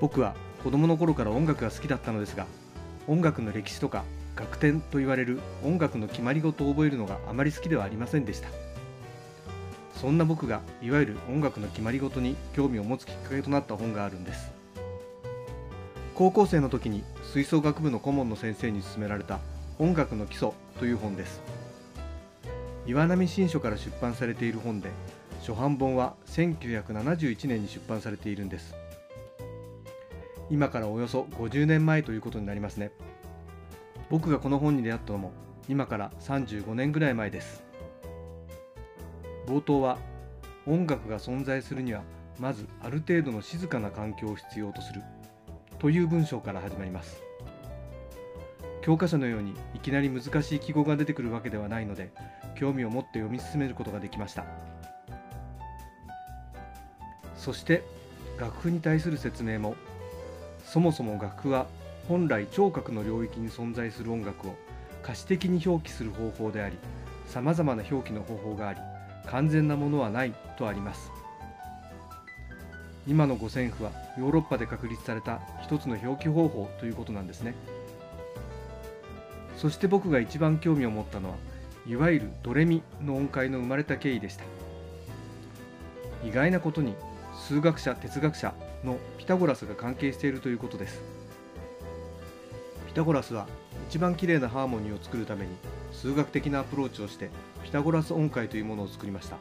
僕は子供の頃から音楽が好きだったのですが音楽の歴史とか楽典と言われる音楽の決まり事を覚えるのがあまり好きではありませんでした。そんな僕がいわゆる音楽の決まり事に興味を持つきっかけとなった本があるんです。高校生の時に吹奏楽部の顧問の先生に勧められた音楽の基礎という本です。岩波新書から出版されている本で初版本は1971年に出版されているんです。今からおよそ50年前ということになりますね。僕がこの本に出会ったのも今から35年ぐらい前です。冒頭は音楽が存在するにはまずある程度の静かな環境を必要とするという文章から始まります。教科書のようにいきなり難しい記号が出てくるわけではないので興味を持って読み進めることができました。そして楽譜に対する説明もそもそも楽譜は本来聴覚の領域に存在する音楽を可視的に表記する方法でありさまざまな表記の方法があり完全なものはないとあります。今の五線譜はヨーロッパで確立された一つの表記方法ということなんですね。そして僕が一番興味を持ったのはいわゆるドレミの音階の生まれた経緯でした。意外なことに数学者哲学者のピタゴラスが関係しているということです。ピタゴラスは一番きれいなハーモニーを作るために数学的なアプローチをしてピタゴラス音階というものを作りました。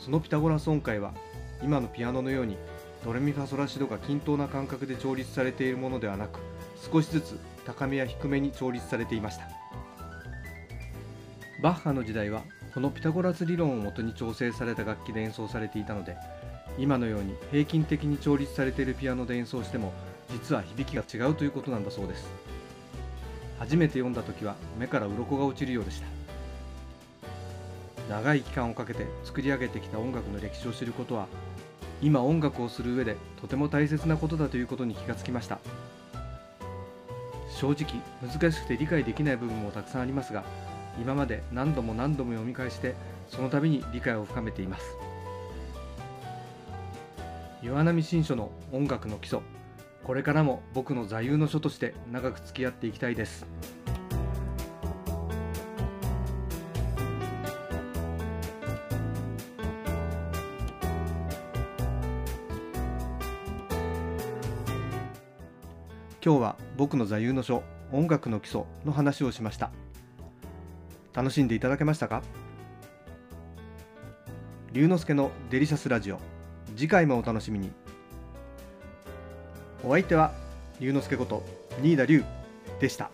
そのピタゴラス音階は今のピアノのようにドレミファソラシドが均等な感覚で調律されているものではなく少しずつ高めや低めに調律されていました。バッハの時代はこのピタゴラス理論をもとに調整された楽器で演奏されていたので今のように平均的に調律されているピアノで演奏しても実は響きが違うということなんだそうです。初めて読んだ時は目から鱗が落ちるようでした。長い期間をかけて作り上げてきた音楽の歴史を知ることは今音楽をする上でとても大切なことだということに気がつきました。正直難しくて理解できない部分もたくさんありますが今まで何度も何度も読み返してその度に理解を深めています。岩波新書の音楽の基礎。これからも僕の座右の書として長く付き合っていきたいです。今日は僕の座右の書音楽の基礎の話をしました。楽しんでいただけましたか？龍之介のデリシャスラジオ次回もお楽しみに。お相手は龍之介こと新田龍でした。